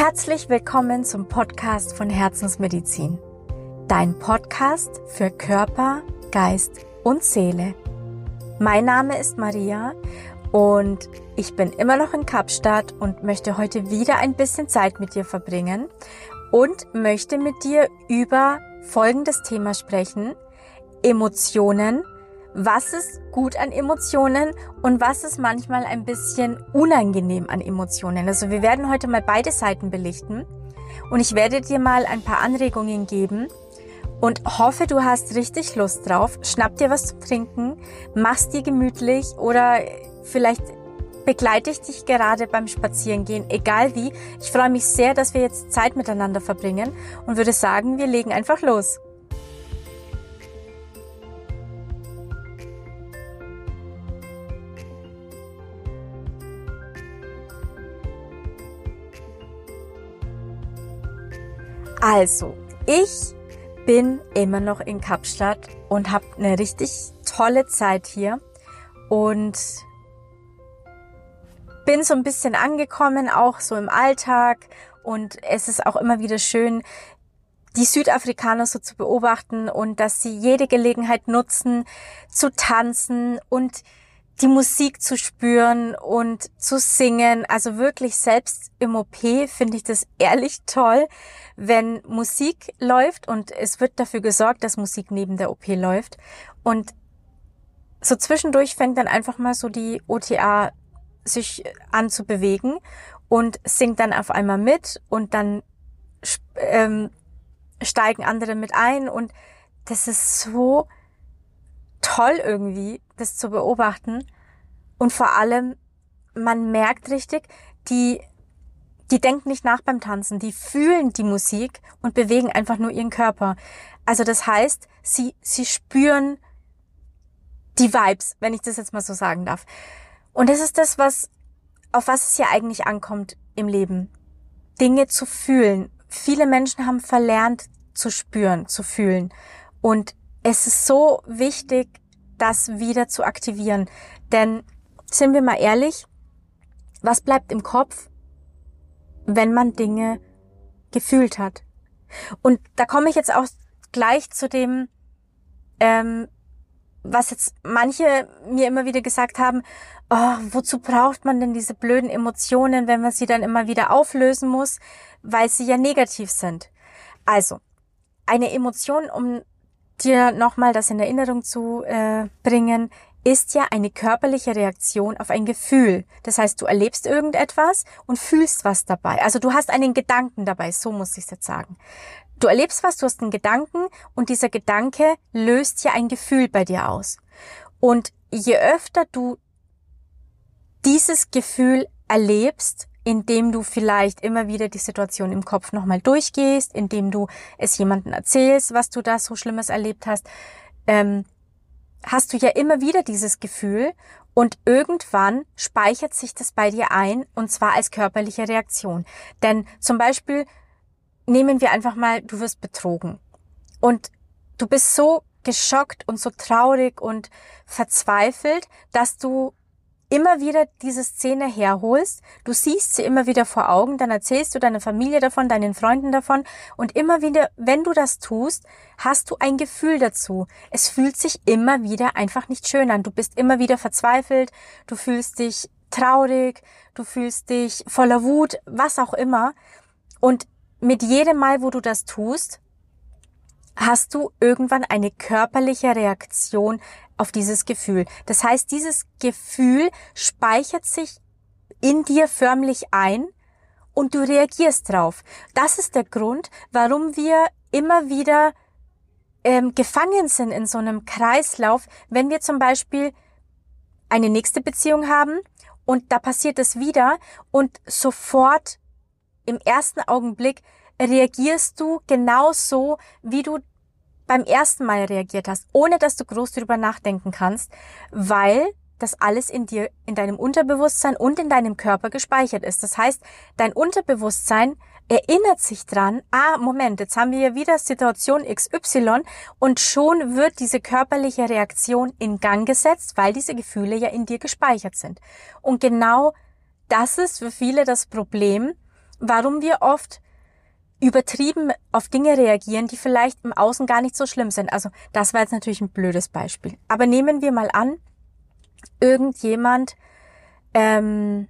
Herzlich willkommen zum Podcast von Herzensmedizin. Dein Podcast für Körper, Geist und Seele. Mein Name ist Maria und ich bin immer noch in Kapstadt und möchte heute wieder ein bisschen Zeit mit dir verbringen und möchte mit dir über folgendes Thema sprechen. Emotionen was ist gut an Emotionen und was ist manchmal ein bisschen unangenehm an Emotionen. Also wir werden heute mal beide Seiten belichten und ich werde dir mal ein paar Anregungen geben und hoffe, du hast richtig Lust drauf. Schnapp dir was zu trinken, mach's dir gemütlich oder vielleicht begleite ich dich gerade beim Spazierengehen, egal wie. Ich freue mich sehr, dass wir jetzt Zeit miteinander verbringen und würde sagen, wir legen einfach los. Also, ich bin immer noch in Kapstadt und habe eine richtig tolle Zeit hier und bin so ein bisschen angekommen, auch so im Alltag. Und es ist auch immer wieder schön, die Südafrikaner so zu beobachten und dass sie jede Gelegenheit nutzen, zu tanzen und die Musik zu spüren und zu singen. Also wirklich selbst im OP finde ich das ehrlich toll, wenn Musik läuft und es wird dafür gesorgt, dass Musik neben der OP läuft. Und so zwischendurch fängt dann einfach mal so die OTA sich an zu bewegen und singt dann auf einmal mit und dann ähm, steigen andere mit ein und das ist so toll irgendwie, das zu beobachten. Und vor allem, man merkt richtig, die, die denken nicht nach beim Tanzen, die fühlen die Musik und bewegen einfach nur ihren Körper. Also das heißt, sie, sie spüren die Vibes, wenn ich das jetzt mal so sagen darf. Und das ist das, was, auf was es hier eigentlich ankommt im Leben. Dinge zu fühlen. Viele Menschen haben verlernt zu spüren, zu fühlen. Und es ist so wichtig, das wieder zu aktivieren. Denn, sind wir mal ehrlich, was bleibt im Kopf, wenn man Dinge gefühlt hat? Und da komme ich jetzt auch gleich zu dem, ähm, was jetzt manche mir immer wieder gesagt haben, oh, wozu braucht man denn diese blöden Emotionen, wenn man sie dann immer wieder auflösen muss, weil sie ja negativ sind. Also, eine Emotion, um dir nochmal das in Erinnerung zu äh, bringen, ist ja eine körperliche Reaktion auf ein Gefühl. Das heißt, du erlebst irgendetwas und fühlst was dabei. Also du hast einen Gedanken dabei, so muss ich es jetzt sagen. Du erlebst was, du hast einen Gedanken und dieser Gedanke löst ja ein Gefühl bei dir aus. Und je öfter du dieses Gefühl erlebst, indem du vielleicht immer wieder die Situation im Kopf nochmal durchgehst, indem du es jemandem erzählst, was du da so Schlimmes erlebt hast, ähm, hast du ja immer wieder dieses Gefühl und irgendwann speichert sich das bei dir ein und zwar als körperliche Reaktion. Denn zum Beispiel nehmen wir einfach mal, du wirst betrogen und du bist so geschockt und so traurig und verzweifelt, dass du immer wieder diese Szene herholst, du siehst sie immer wieder vor Augen, dann erzählst du deiner Familie davon, deinen Freunden davon und immer wieder, wenn du das tust, hast du ein Gefühl dazu. Es fühlt sich immer wieder einfach nicht schön an. Du bist immer wieder verzweifelt, du fühlst dich traurig, du fühlst dich voller Wut, was auch immer. Und mit jedem Mal, wo du das tust, hast du irgendwann eine körperliche Reaktion auf dieses Gefühl. Das heißt, dieses Gefühl speichert sich in dir förmlich ein und du reagierst drauf. Das ist der Grund, warum wir immer wieder ähm, gefangen sind in so einem Kreislauf, wenn wir zum Beispiel eine nächste Beziehung haben und da passiert es wieder und sofort im ersten Augenblick reagierst du genauso, wie du beim ersten Mal reagiert hast, ohne dass du groß drüber nachdenken kannst, weil das alles in dir, in deinem Unterbewusstsein und in deinem Körper gespeichert ist. Das heißt, dein Unterbewusstsein erinnert sich dran, ah, Moment, jetzt haben wir ja wieder Situation XY und schon wird diese körperliche Reaktion in Gang gesetzt, weil diese Gefühle ja in dir gespeichert sind. Und genau das ist für viele das Problem, warum wir oft übertrieben auf Dinge reagieren, die vielleicht im Außen gar nicht so schlimm sind. Also das war jetzt natürlich ein blödes Beispiel. Aber nehmen wir mal an, irgendjemand ähm,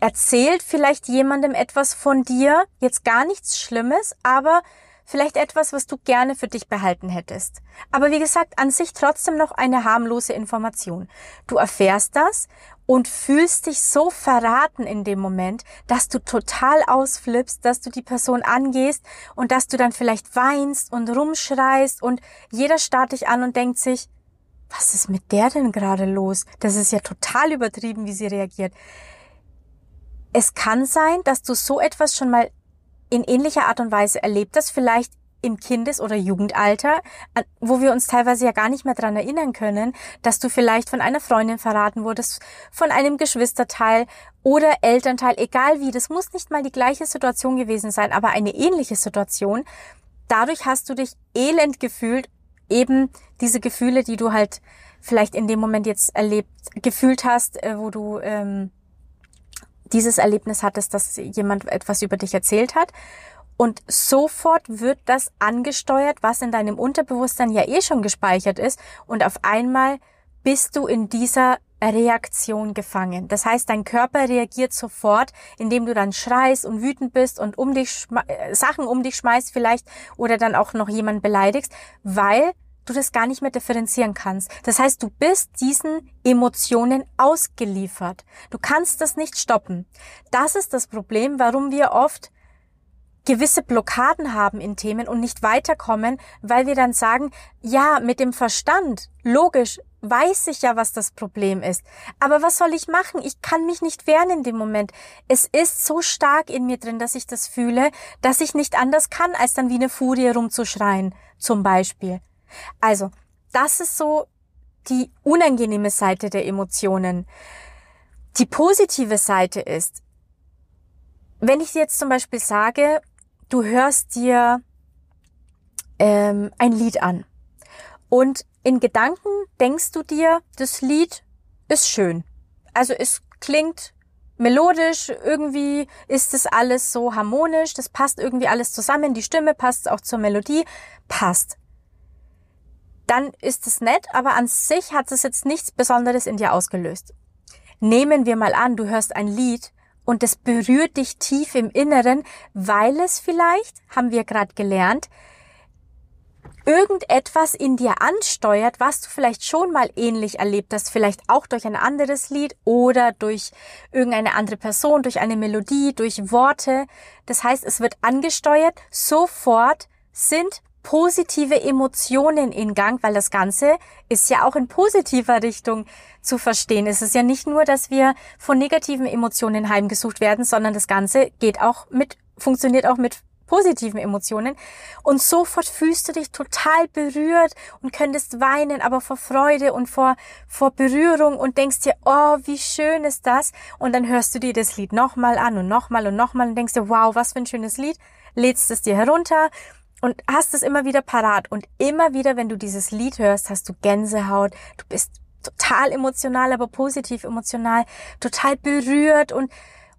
erzählt vielleicht jemandem etwas von dir, jetzt gar nichts Schlimmes, aber vielleicht etwas, was du gerne für dich behalten hättest. Aber wie gesagt, an sich trotzdem noch eine harmlose Information. Du erfährst das und fühlst dich so verraten in dem Moment, dass du total ausflippst, dass du die Person angehst und dass du dann vielleicht weinst und rumschreist und jeder starrt dich an und denkt sich, was ist mit der denn gerade los? Das ist ja total übertrieben, wie sie reagiert. Es kann sein, dass du so etwas schon mal in ähnlicher Art und Weise erlebt das vielleicht im Kindes- oder Jugendalter, wo wir uns teilweise ja gar nicht mehr dran erinnern können, dass du vielleicht von einer Freundin verraten wurdest, von einem Geschwisterteil oder Elternteil, egal wie. Das muss nicht mal die gleiche Situation gewesen sein, aber eine ähnliche Situation. Dadurch hast du dich elend gefühlt, eben diese Gefühle, die du halt vielleicht in dem Moment jetzt erlebt, gefühlt hast, äh, wo du ähm, dieses Erlebnis hattest, dass jemand etwas über dich erzählt hat. Und sofort wird das angesteuert, was in deinem Unterbewusstsein ja eh schon gespeichert ist. Und auf einmal bist du in dieser Reaktion gefangen. Das heißt, dein Körper reagiert sofort, indem du dann schreist und wütend bist und um dich äh, Sachen um dich schmeißt vielleicht oder dann auch noch jemand beleidigst, weil du das gar nicht mehr differenzieren kannst. Das heißt, du bist diesen Emotionen ausgeliefert. Du kannst das nicht stoppen. Das ist das Problem, warum wir oft gewisse Blockaden haben in Themen und nicht weiterkommen, weil wir dann sagen, ja, mit dem Verstand, logisch, weiß ich ja, was das Problem ist. Aber was soll ich machen? Ich kann mich nicht wehren in dem Moment. Es ist so stark in mir drin, dass ich das fühle, dass ich nicht anders kann, als dann wie eine Furie rumzuschreien, zum Beispiel. Also, das ist so die unangenehme Seite der Emotionen. Die positive Seite ist, wenn ich jetzt zum Beispiel sage, du hörst dir ähm, ein Lied an und in Gedanken denkst du dir, das Lied ist schön. Also es klingt melodisch, irgendwie ist es alles so harmonisch, das passt irgendwie alles zusammen, die Stimme passt auch zur Melodie, passt dann ist es nett, aber an sich hat es jetzt nichts Besonderes in dir ausgelöst. Nehmen wir mal an, du hörst ein Lied und es berührt dich tief im Inneren, weil es vielleicht, haben wir gerade gelernt, irgendetwas in dir ansteuert, was du vielleicht schon mal ähnlich erlebt hast, vielleicht auch durch ein anderes Lied oder durch irgendeine andere Person, durch eine Melodie, durch Worte. Das heißt, es wird angesteuert, sofort sind positive Emotionen in Gang, weil das Ganze ist ja auch in positiver Richtung zu verstehen. Es ist ja nicht nur, dass wir von negativen Emotionen heimgesucht werden, sondern das Ganze geht auch mit, funktioniert auch mit positiven Emotionen. Und sofort fühlst du dich total berührt und könntest weinen, aber vor Freude und vor, vor Berührung und denkst dir, oh, wie schön ist das? Und dann hörst du dir das Lied nochmal an und nochmal und nochmal und denkst dir, wow, was für ein schönes Lied. Lädst es dir herunter und hast es immer wieder parat. Und immer wieder, wenn du dieses Lied hörst, hast du Gänsehaut. Du bist total emotional, aber positiv emotional, total berührt und,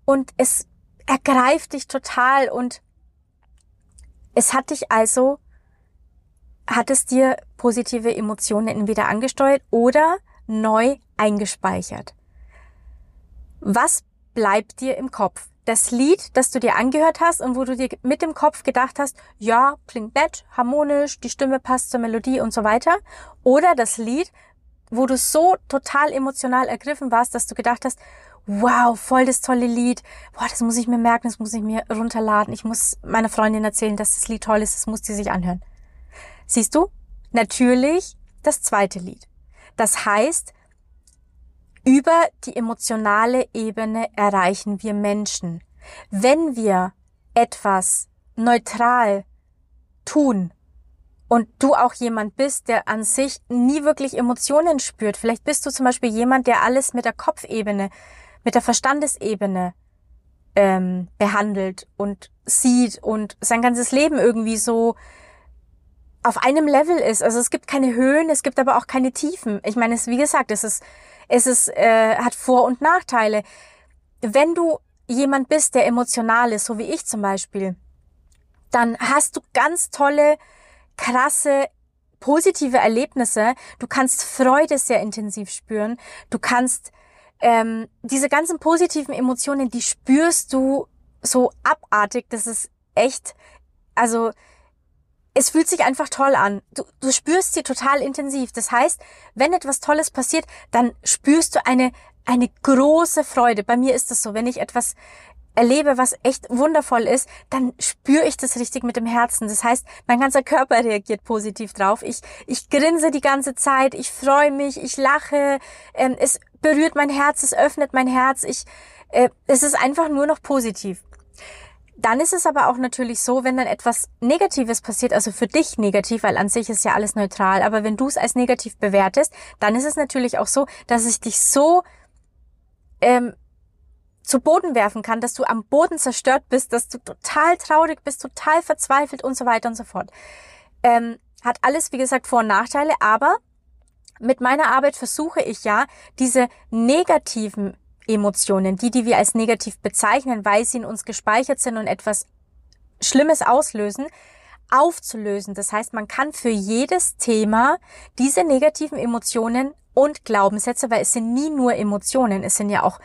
und es ergreift dich total und es hat dich also, hat es dir positive Emotionen entweder angesteuert oder neu eingespeichert. Was bleibt dir im Kopf? Das Lied, das du dir angehört hast und wo du dir mit dem Kopf gedacht hast, ja, klingt nett, harmonisch, die Stimme passt zur Melodie und so weiter. Oder das Lied, wo du so total emotional ergriffen warst, dass du gedacht hast, wow, voll das tolle Lied. Boah, das muss ich mir merken, das muss ich mir runterladen. Ich muss meiner Freundin erzählen, dass das Lied toll ist, das muss sie sich anhören. Siehst du? Natürlich das zweite Lied. Das heißt, über die emotionale Ebene erreichen wir Menschen. Wenn wir etwas neutral tun und du auch jemand bist, der an sich nie wirklich Emotionen spürt, vielleicht bist du zum Beispiel jemand, der alles mit der Kopfebene, mit der Verstandesebene ähm, behandelt und sieht und sein ganzes Leben irgendwie so auf einem Level ist. Also es gibt keine Höhen, es gibt aber auch keine Tiefen. Ich meine, es wie gesagt, es ist es ist, äh, hat Vor- und Nachteile. Wenn du jemand bist, der emotional ist, so wie ich zum Beispiel, dann hast du ganz tolle, krasse, positive Erlebnisse. Du kannst Freude sehr intensiv spüren. Du kannst ähm, diese ganzen positiven Emotionen, die spürst du so abartig. Das ist echt, also es fühlt sich einfach toll an. Du, du spürst sie total intensiv. Das heißt, wenn etwas Tolles passiert, dann spürst du eine, eine große Freude. Bei mir ist das so, wenn ich etwas erlebe, was echt wundervoll ist, dann spüre ich das richtig mit dem Herzen. Das heißt, mein ganzer Körper reagiert positiv drauf. Ich, ich grinse die ganze Zeit, ich freue mich, ich lache, ähm, es berührt mein Herz, es öffnet mein Herz. Ich, äh, es ist einfach nur noch positiv. Dann ist es aber auch natürlich so, wenn dann etwas Negatives passiert, also für dich negativ, weil an sich ist ja alles neutral, aber wenn du es als negativ bewertest, dann ist es natürlich auch so, dass es dich so ähm, zu Boden werfen kann, dass du am Boden zerstört bist, dass du total traurig bist, total verzweifelt und so weiter und so fort. Ähm, hat alles, wie gesagt, Vor- und Nachteile, aber mit meiner Arbeit versuche ich ja, diese negativen Emotionen, die, die wir als negativ bezeichnen, weil sie in uns gespeichert sind und etwas Schlimmes auslösen, aufzulösen. Das heißt, man kann für jedes Thema diese negativen Emotionen und Glaubenssätze, weil es sind nie nur Emotionen, es sind ja auch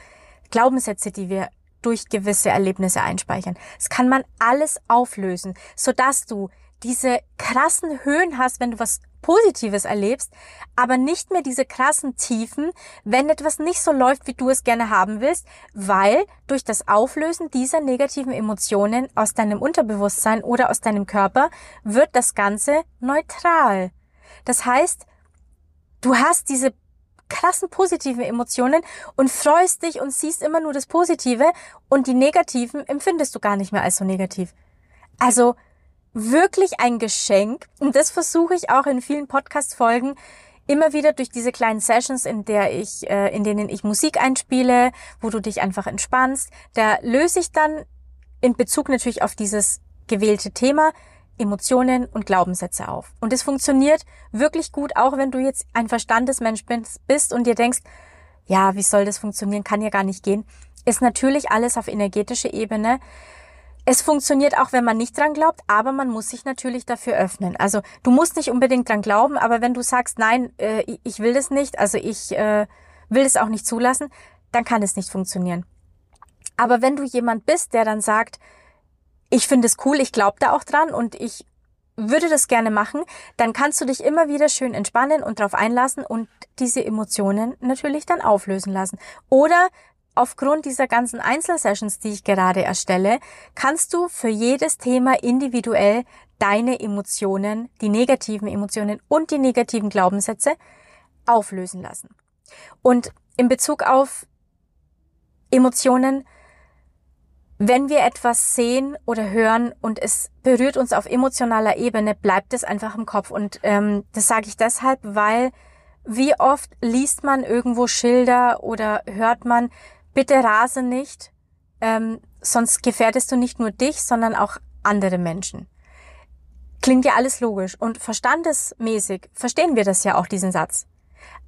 Glaubenssätze, die wir durch gewisse Erlebnisse einspeichern. Das kann man alles auflösen, sodass du diese krassen Höhen hast, wenn du was Positives erlebst, aber nicht mehr diese krassen Tiefen, wenn etwas nicht so läuft, wie du es gerne haben willst, weil durch das Auflösen dieser negativen Emotionen aus deinem Unterbewusstsein oder aus deinem Körper wird das Ganze neutral. Das heißt, du hast diese krassen positiven Emotionen und freust dich und siehst immer nur das Positive und die negativen empfindest du gar nicht mehr als so negativ. Also wirklich ein Geschenk und das versuche ich auch in vielen Podcast-Folgen immer wieder durch diese kleinen Sessions, in der ich, äh, in denen ich Musik einspiele, wo du dich einfach entspannst. Da löse ich dann in Bezug natürlich auf dieses gewählte Thema Emotionen und Glaubenssätze auf. Und es funktioniert wirklich gut, auch wenn du jetzt ein Verstandesmensch bist und dir denkst, ja, wie soll das funktionieren, kann ja gar nicht gehen. Ist natürlich alles auf energetischer Ebene. Es funktioniert auch, wenn man nicht dran glaubt, aber man muss sich natürlich dafür öffnen. Also du musst nicht unbedingt dran glauben, aber wenn du sagst, nein, äh, ich will das nicht, also ich äh, will es auch nicht zulassen, dann kann es nicht funktionieren. Aber wenn du jemand bist, der dann sagt, ich finde es cool, ich glaube da auch dran und ich würde das gerne machen, dann kannst du dich immer wieder schön entspannen und darauf einlassen und diese Emotionen natürlich dann auflösen lassen. Oder aufgrund dieser ganzen Einzelsessions, die ich gerade erstelle, kannst du für jedes Thema individuell deine Emotionen, die negativen Emotionen und die negativen Glaubenssätze auflösen lassen. Und in Bezug auf Emotionen, wenn wir etwas sehen oder hören und es berührt uns auf emotionaler Ebene, bleibt es einfach im Kopf. Und ähm, das sage ich deshalb, weil wie oft liest man irgendwo Schilder oder hört man, bitte rase nicht, ähm, sonst gefährdest du nicht nur dich, sondern auch andere Menschen. Klingt ja alles logisch und verstandesmäßig verstehen wir das ja auch, diesen Satz.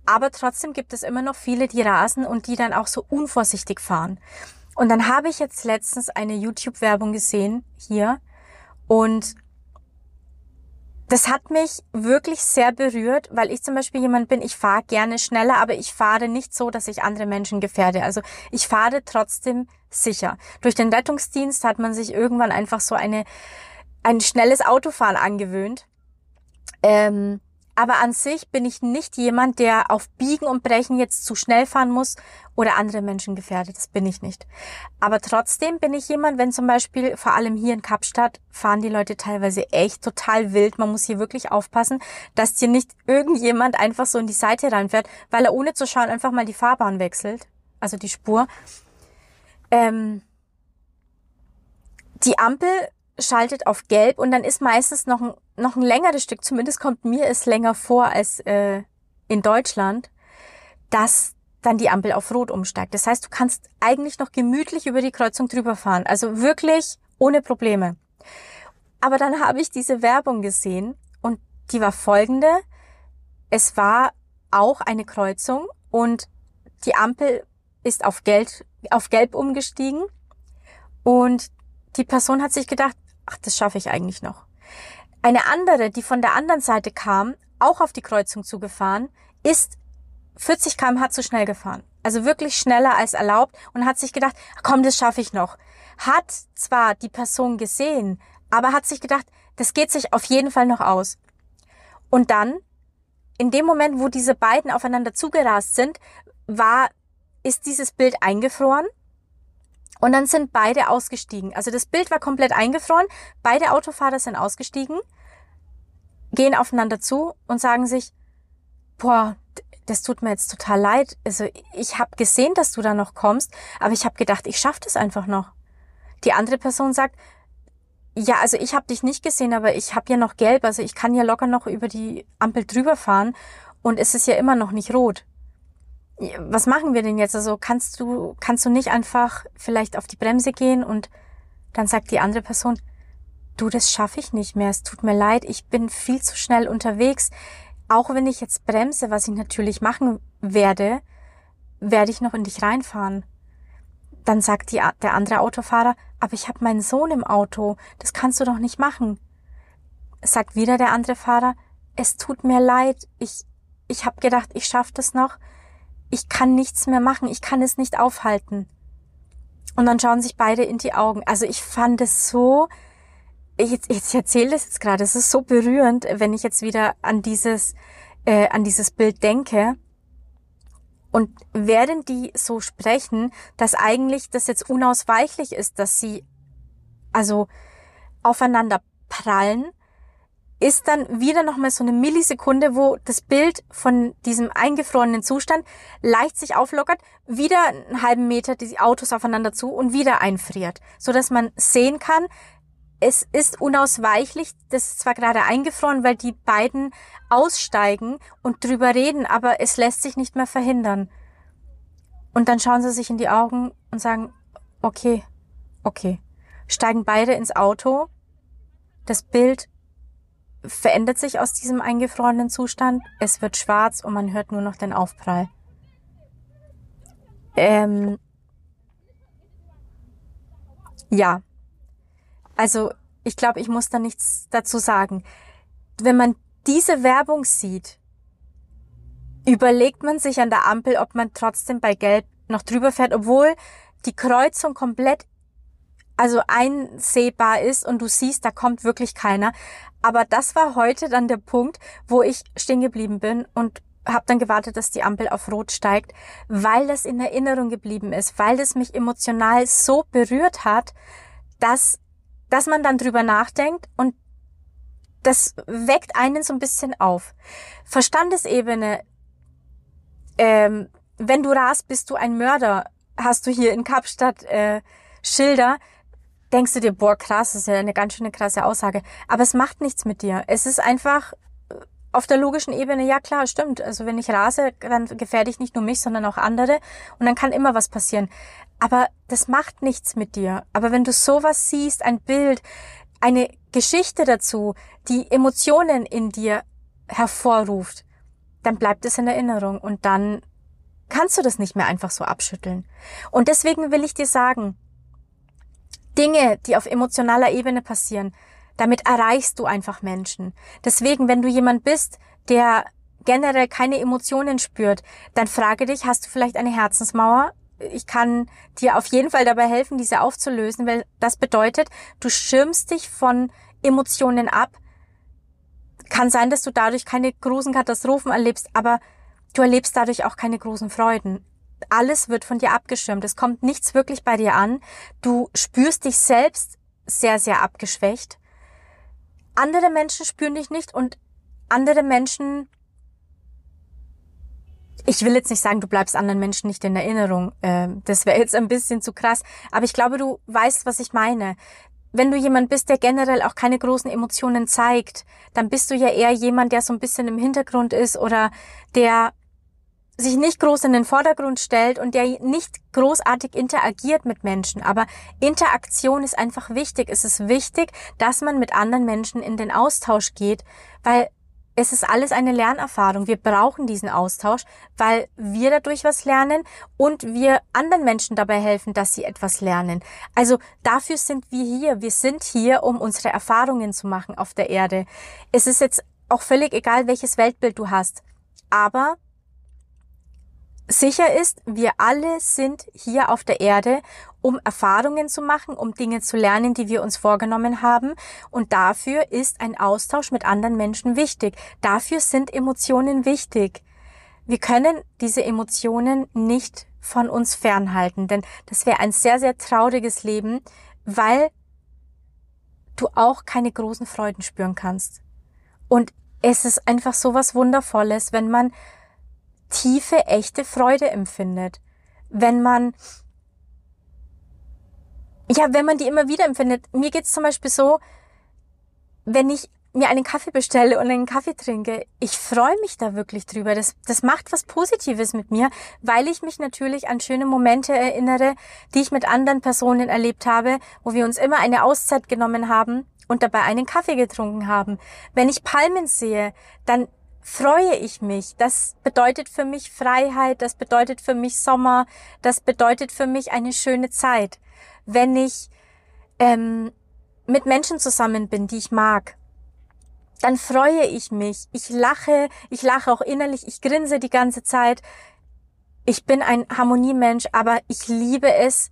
Aber trotzdem gibt es immer noch viele, die rasen und die dann auch so unvorsichtig fahren. Und dann habe ich jetzt letztens eine YouTube-Werbung gesehen hier und das hat mich wirklich sehr berührt, weil ich zum Beispiel jemand bin, ich fahre gerne schneller, aber ich fahre nicht so, dass ich andere Menschen gefährde. Also ich fahre trotzdem sicher. Durch den Rettungsdienst hat man sich irgendwann einfach so eine, ein schnelles Autofahren angewöhnt. Ähm, aber an sich bin ich nicht jemand, der auf Biegen und Brechen jetzt zu schnell fahren muss oder andere Menschen gefährdet. Das bin ich nicht. Aber trotzdem bin ich jemand, wenn zum Beispiel, vor allem hier in Kapstadt, fahren die Leute teilweise echt total wild. Man muss hier wirklich aufpassen, dass dir nicht irgendjemand einfach so in die Seite reinfährt, weil er ohne zu schauen einfach mal die Fahrbahn wechselt. Also die Spur. Ähm, die Ampel schaltet auf gelb und dann ist meistens noch ein, noch ein längeres Stück, zumindest kommt mir es länger vor als äh, in Deutschland, dass dann die Ampel auf rot umsteigt. Das heißt, du kannst eigentlich noch gemütlich über die Kreuzung drüber fahren. Also wirklich ohne Probleme. Aber dann habe ich diese Werbung gesehen und die war folgende. Es war auch eine Kreuzung und die Ampel ist auf gelb, auf gelb umgestiegen Und die Person hat sich gedacht, ach, das schaffe ich eigentlich noch. Eine andere, die von der anderen Seite kam, auch auf die Kreuzung zugefahren, ist 40 km/h zu schnell gefahren. Also wirklich schneller als erlaubt und hat sich gedacht, komm, das schaffe ich noch. Hat zwar die Person gesehen, aber hat sich gedacht, das geht sich auf jeden Fall noch aus. Und dann, in dem Moment, wo diese beiden aufeinander zugerast sind, war, ist dieses Bild eingefroren und dann sind beide ausgestiegen. Also das Bild war komplett eingefroren. Beide Autofahrer sind ausgestiegen, gehen aufeinander zu und sagen sich, boah, das tut mir jetzt total leid. Also ich habe gesehen, dass du da noch kommst, aber ich habe gedacht, ich schaff das einfach noch. Die andere Person sagt, ja, also ich habe dich nicht gesehen, aber ich habe ja noch gelb, also ich kann ja locker noch über die Ampel drüber fahren und es ist ja immer noch nicht rot was machen wir denn jetzt? Also kannst du, kannst du nicht einfach vielleicht auf die Bremse gehen und dann sagt die andere Person, du, das schaffe ich nicht mehr, es tut mir leid, ich bin viel zu schnell unterwegs. Auch wenn ich jetzt bremse, was ich natürlich machen werde, werde ich noch in dich reinfahren. Dann sagt die, der andere Autofahrer, aber ich habe meinen Sohn im Auto, das kannst du doch nicht machen. Sagt wieder der andere Fahrer, es tut mir leid, ich, ich habe gedacht, ich schaffe das noch ich kann nichts mehr machen, ich kann es nicht aufhalten. Und dann schauen sich beide in die Augen. Also ich fand es so, ich, ich erzähle das jetzt gerade, es ist so berührend, wenn ich jetzt wieder an dieses, äh, an dieses Bild denke. Und während die so sprechen, dass eigentlich das jetzt unausweichlich ist, dass sie also aufeinander prallen, ist dann wieder nochmal so eine Millisekunde, wo das Bild von diesem eingefrorenen Zustand leicht sich auflockert, wieder einen halben Meter die Autos aufeinander zu und wieder einfriert, so dass man sehen kann, es ist unausweichlich, das ist zwar gerade eingefroren, weil die beiden aussteigen und drüber reden, aber es lässt sich nicht mehr verhindern. Und dann schauen sie sich in die Augen und sagen, okay, okay, steigen beide ins Auto, das Bild verändert sich aus diesem eingefrorenen Zustand. Es wird schwarz und man hört nur noch den Aufprall. Ähm, ja. Also, ich glaube, ich muss da nichts dazu sagen. Wenn man diese Werbung sieht, überlegt man sich an der Ampel, ob man trotzdem bei Gelb noch drüber fährt, obwohl die Kreuzung komplett also einsehbar ist und du siehst, da kommt wirklich keiner. Aber das war heute dann der Punkt, wo ich stehen geblieben bin und habe dann gewartet, dass die Ampel auf Rot steigt, weil das in Erinnerung geblieben ist, weil das mich emotional so berührt hat, dass, dass man dann drüber nachdenkt und das weckt einen so ein bisschen auf. Verstandesebene, ähm, wenn du rast, bist du ein Mörder, hast du hier in Kapstadt äh, Schilder, denkst du dir, boah, krass, das ist ja eine ganz schöne krasse Aussage. Aber es macht nichts mit dir. Es ist einfach äh, auf der logischen Ebene, ja klar, stimmt. Also wenn ich rase, dann gefährde ich nicht nur mich, sondern auch andere. Und dann kann immer was passieren. Aber das macht nichts mit dir. Aber wenn du sowas siehst, ein Bild, eine Geschichte dazu, die Emotionen in dir hervorruft, dann bleibt es in Erinnerung und dann kannst du das nicht mehr einfach so abschütteln. Und deswegen will ich dir sagen, Dinge, die auf emotionaler Ebene passieren, damit erreichst du einfach Menschen. Deswegen, wenn du jemand bist, der generell keine Emotionen spürt, dann frage dich, hast du vielleicht eine Herzensmauer? Ich kann dir auf jeden Fall dabei helfen, diese aufzulösen, weil das bedeutet, du schirmst dich von Emotionen ab. Kann sein, dass du dadurch keine großen Katastrophen erlebst, aber du erlebst dadurch auch keine großen Freuden alles wird von dir abgeschirmt. Es kommt nichts wirklich bei dir an. Du spürst dich selbst sehr, sehr abgeschwächt. Andere Menschen spüren dich nicht und andere Menschen, ich will jetzt nicht sagen, du bleibst anderen Menschen nicht in Erinnerung. Ähm, das wäre jetzt ein bisschen zu krass. Aber ich glaube, du weißt, was ich meine. Wenn du jemand bist, der generell auch keine großen Emotionen zeigt, dann bist du ja eher jemand, der so ein bisschen im Hintergrund ist oder der sich nicht groß in den Vordergrund stellt und der nicht großartig interagiert mit Menschen. Aber Interaktion ist einfach wichtig. Es ist wichtig, dass man mit anderen Menschen in den Austausch geht, weil es ist alles eine Lernerfahrung. Wir brauchen diesen Austausch, weil wir dadurch was lernen und wir anderen Menschen dabei helfen, dass sie etwas lernen. Also dafür sind wir hier. Wir sind hier, um unsere Erfahrungen zu machen auf der Erde. Es ist jetzt auch völlig egal, welches Weltbild du hast. Aber sicher ist, wir alle sind hier auf der Erde, um Erfahrungen zu machen, um Dinge zu lernen, die wir uns vorgenommen haben. Und dafür ist ein Austausch mit anderen Menschen wichtig. Dafür sind Emotionen wichtig. Wir können diese Emotionen nicht von uns fernhalten, denn das wäre ein sehr, sehr trauriges Leben, weil du auch keine großen Freuden spüren kannst. Und es ist einfach so was Wundervolles, wenn man tiefe, echte Freude empfindet. Wenn man, ja, wenn man die immer wieder empfindet. Mir geht's zum Beispiel so, wenn ich mir einen Kaffee bestelle und einen Kaffee trinke, ich freue mich da wirklich drüber. Das, das macht was Positives mit mir, weil ich mich natürlich an schöne Momente erinnere, die ich mit anderen Personen erlebt habe, wo wir uns immer eine Auszeit genommen haben und dabei einen Kaffee getrunken haben. Wenn ich Palmen sehe, dann freue ich mich. Das bedeutet für mich Freiheit, das bedeutet für mich Sommer, das bedeutet für mich eine schöne Zeit. Wenn ich ähm, mit Menschen zusammen bin, die ich mag, dann freue ich mich. Ich lache, ich lache auch innerlich, ich grinse die ganze Zeit. Ich bin ein Harmoniemensch, aber ich liebe es,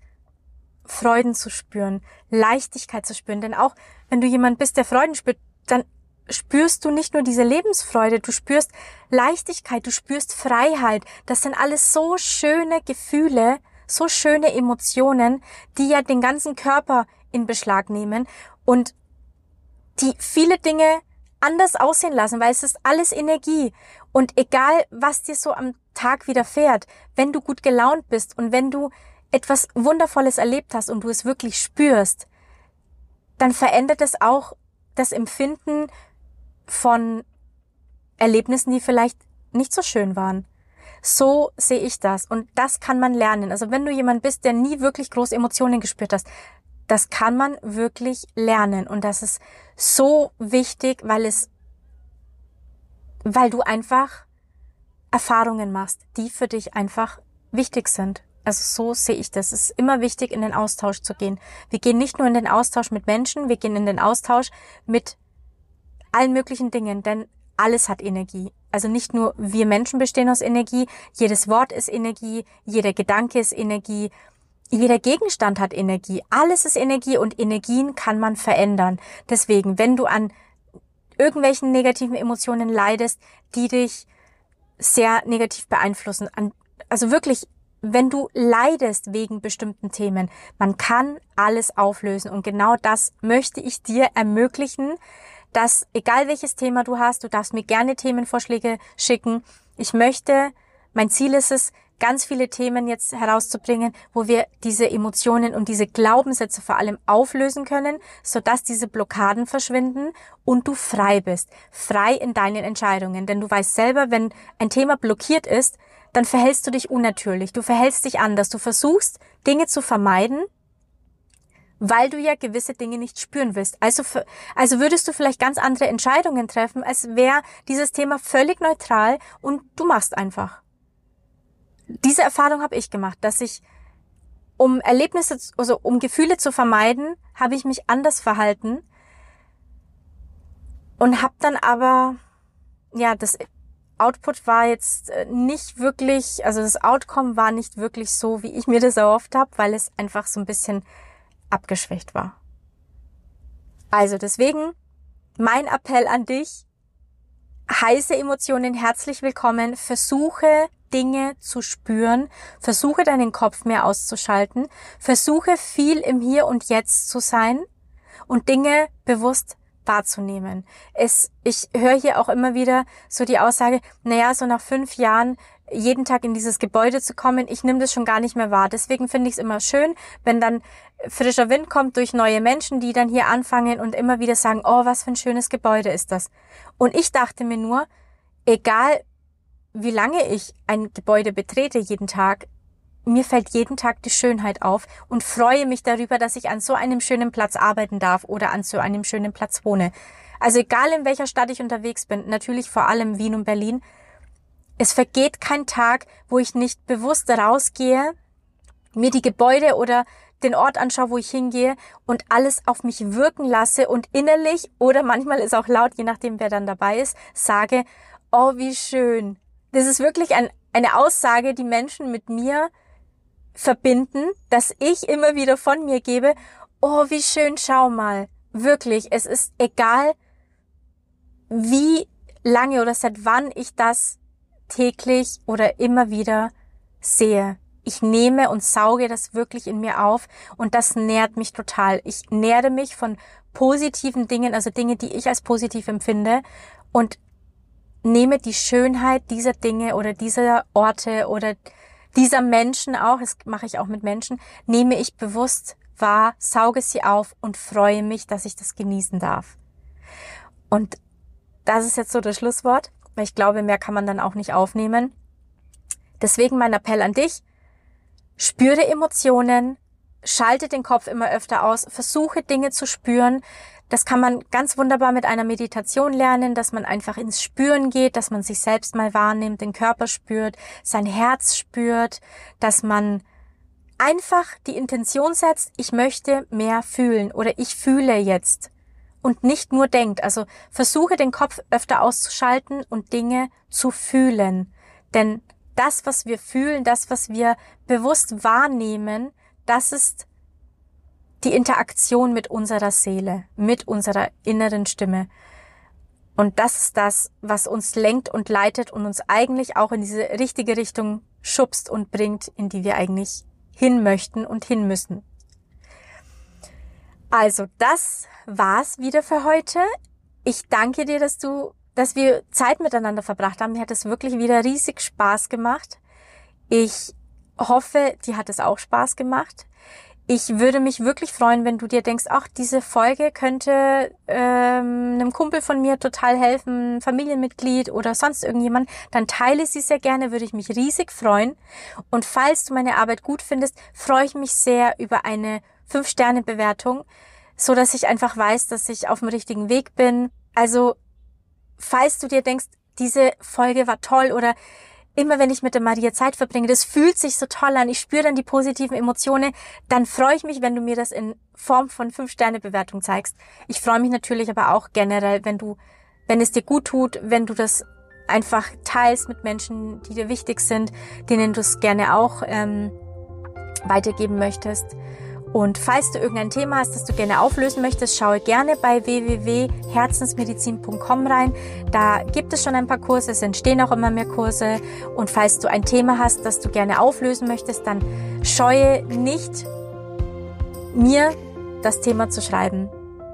Freuden zu spüren, Leichtigkeit zu spüren. Denn auch wenn du jemand bist, der Freuden spürt, dann spürst du nicht nur diese Lebensfreude, du spürst Leichtigkeit, du spürst Freiheit. Das sind alles so schöne Gefühle, so schöne Emotionen, die ja den ganzen Körper in Beschlag nehmen und die viele Dinge anders aussehen lassen, weil es ist alles Energie. Und egal, was dir so am Tag widerfährt, wenn du gut gelaunt bist und wenn du etwas Wundervolles erlebt hast und du es wirklich spürst, dann verändert es auch das Empfinden von Erlebnissen, die vielleicht nicht so schön waren. So sehe ich das. Und das kann man lernen. Also wenn du jemand bist, der nie wirklich große Emotionen gespürt hast, das kann man wirklich lernen. Und das ist so wichtig, weil es, weil du einfach Erfahrungen machst, die für dich einfach wichtig sind. Also so sehe ich das. Es ist immer wichtig, in den Austausch zu gehen. Wir gehen nicht nur in den Austausch mit Menschen, wir gehen in den Austausch mit allen möglichen Dingen, denn alles hat Energie. Also nicht nur wir Menschen bestehen aus Energie, jedes Wort ist Energie, jeder Gedanke ist Energie, jeder Gegenstand hat Energie, alles ist Energie und Energien kann man verändern. Deswegen, wenn du an irgendwelchen negativen Emotionen leidest, die dich sehr negativ beeinflussen, also wirklich, wenn du leidest wegen bestimmten Themen, man kann alles auflösen und genau das möchte ich dir ermöglichen, dass egal welches Thema du hast, du darfst mir gerne Themenvorschläge schicken. Ich möchte, mein Ziel ist es, ganz viele Themen jetzt herauszubringen, wo wir diese Emotionen und diese Glaubenssätze vor allem auflösen können, sodass diese Blockaden verschwinden und du frei bist. Frei in deinen Entscheidungen. Denn du weißt selber, wenn ein Thema blockiert ist, dann verhältst du dich unnatürlich. Du verhältst dich anders. Du versuchst, Dinge zu vermeiden, weil du ja gewisse Dinge nicht spüren willst. Also, also würdest du vielleicht ganz andere Entscheidungen treffen, als wäre dieses Thema völlig neutral und du machst einfach. Diese Erfahrung habe ich gemacht, dass ich, um Erlebnisse, also um Gefühle zu vermeiden, habe ich mich anders verhalten und habe dann aber, ja, das Output war jetzt äh, nicht wirklich, also das Outcome war nicht wirklich so, wie ich mir das erhofft habe, weil es einfach so ein bisschen abgeschwächt war. Also deswegen mein Appell an dich, heiße Emotionen herzlich willkommen, versuche Dinge zu spüren, versuche deinen Kopf mehr auszuschalten, versuche viel im Hier und Jetzt zu sein und Dinge bewusst wahrzunehmen. Es, ich höre hier auch immer wieder so die Aussage, naja, so nach fünf Jahren jeden Tag in dieses Gebäude zu kommen, ich nehme das schon gar nicht mehr wahr. Deswegen finde ich es immer schön, wenn dann frischer Wind kommt durch neue Menschen, die dann hier anfangen und immer wieder sagen, oh, was für ein schönes Gebäude ist das. Und ich dachte mir nur, egal wie lange ich ein Gebäude betrete jeden Tag, mir fällt jeden Tag die Schönheit auf und freue mich darüber, dass ich an so einem schönen Platz arbeiten darf oder an so einem schönen Platz wohne. Also egal in welcher Stadt ich unterwegs bin, natürlich vor allem Wien und Berlin, es vergeht kein Tag, wo ich nicht bewusst rausgehe, mir die Gebäude oder den Ort anschaue, wo ich hingehe und alles auf mich wirken lasse und innerlich oder manchmal ist auch laut, je nachdem wer dann dabei ist, sage, oh, wie schön. Das ist wirklich ein, eine Aussage, die Menschen mit mir verbinden, dass ich immer wieder von mir gebe, oh, wie schön, schau mal. Wirklich, es ist egal, wie lange oder seit wann ich das täglich oder immer wieder sehe. Ich nehme und sauge das wirklich in mir auf und das nährt mich total. Ich nähre mich von positiven Dingen, also Dinge, die ich als positiv empfinde und nehme die Schönheit dieser Dinge oder dieser Orte oder dieser Menschen auch, das mache ich auch mit Menschen, nehme ich bewusst wahr, sauge sie auf und freue mich, dass ich das genießen darf. Und das ist jetzt so das Schlusswort, weil ich glaube, mehr kann man dann auch nicht aufnehmen. Deswegen mein Appell an dich, spüre Emotionen, schalte den Kopf immer öfter aus, versuche Dinge zu spüren. Das kann man ganz wunderbar mit einer Meditation lernen, dass man einfach ins Spüren geht, dass man sich selbst mal wahrnimmt, den Körper spürt, sein Herz spürt, dass man einfach die Intention setzt, ich möchte mehr fühlen oder ich fühle jetzt und nicht nur denkt. Also versuche den Kopf öfter auszuschalten und Dinge zu fühlen. Denn das, was wir fühlen, das, was wir bewusst wahrnehmen, das ist die Interaktion mit unserer Seele, mit unserer inneren Stimme. Und das ist das, was uns lenkt und leitet und uns eigentlich auch in diese richtige Richtung schubst und bringt, in die wir eigentlich hin möchten und hin müssen. Also, das war's wieder für heute. Ich danke dir, dass du, dass wir Zeit miteinander verbracht haben. Mir hat es wirklich wieder riesig Spaß gemacht. Ich hoffe, dir hat es auch Spaß gemacht. Ich würde mich wirklich freuen, wenn du dir denkst, ach, diese Folge könnte ähm, einem Kumpel von mir total helfen, Familienmitglied oder sonst irgendjemand, dann teile sie sehr gerne, würde ich mich riesig freuen. Und falls du meine Arbeit gut findest, freue ich mich sehr über eine 5-Sterne-Bewertung, so dass ich einfach weiß, dass ich auf dem richtigen Weg bin. Also, falls du dir denkst, diese Folge war toll oder immer wenn ich mit der Maria Zeit verbringe, das fühlt sich so toll an, ich spüre dann die positiven Emotionen, dann freue ich mich, wenn du mir das in Form von 5-Sterne-Bewertung zeigst. Ich freue mich natürlich aber auch generell, wenn du, wenn es dir gut tut, wenn du das einfach teilst mit Menschen, die dir wichtig sind, denen du es gerne auch ähm, weitergeben möchtest. Und falls du irgendein Thema hast, das du gerne auflösen möchtest, schaue gerne bei www.herzensmedizin.com rein. Da gibt es schon ein paar Kurse, es entstehen auch immer mehr Kurse. Und falls du ein Thema hast, das du gerne auflösen möchtest, dann scheue nicht, mir das Thema zu schreiben,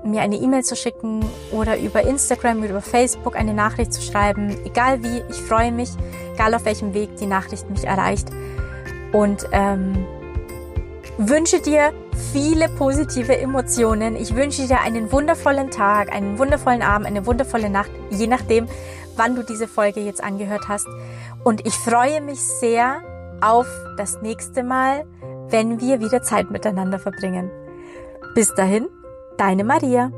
mir eine E-Mail zu schicken oder über Instagram oder über Facebook eine Nachricht zu schreiben. Egal wie, ich freue mich, egal auf welchem Weg die Nachricht mich erreicht. Und ähm, wünsche dir viele positive Emotionen. Ich wünsche dir einen wundervollen Tag, einen wundervollen Abend, eine wundervolle Nacht, je nachdem, wann du diese Folge jetzt angehört hast. Und ich freue mich sehr auf das nächste Mal, wenn wir wieder Zeit miteinander verbringen. Bis dahin, deine Maria.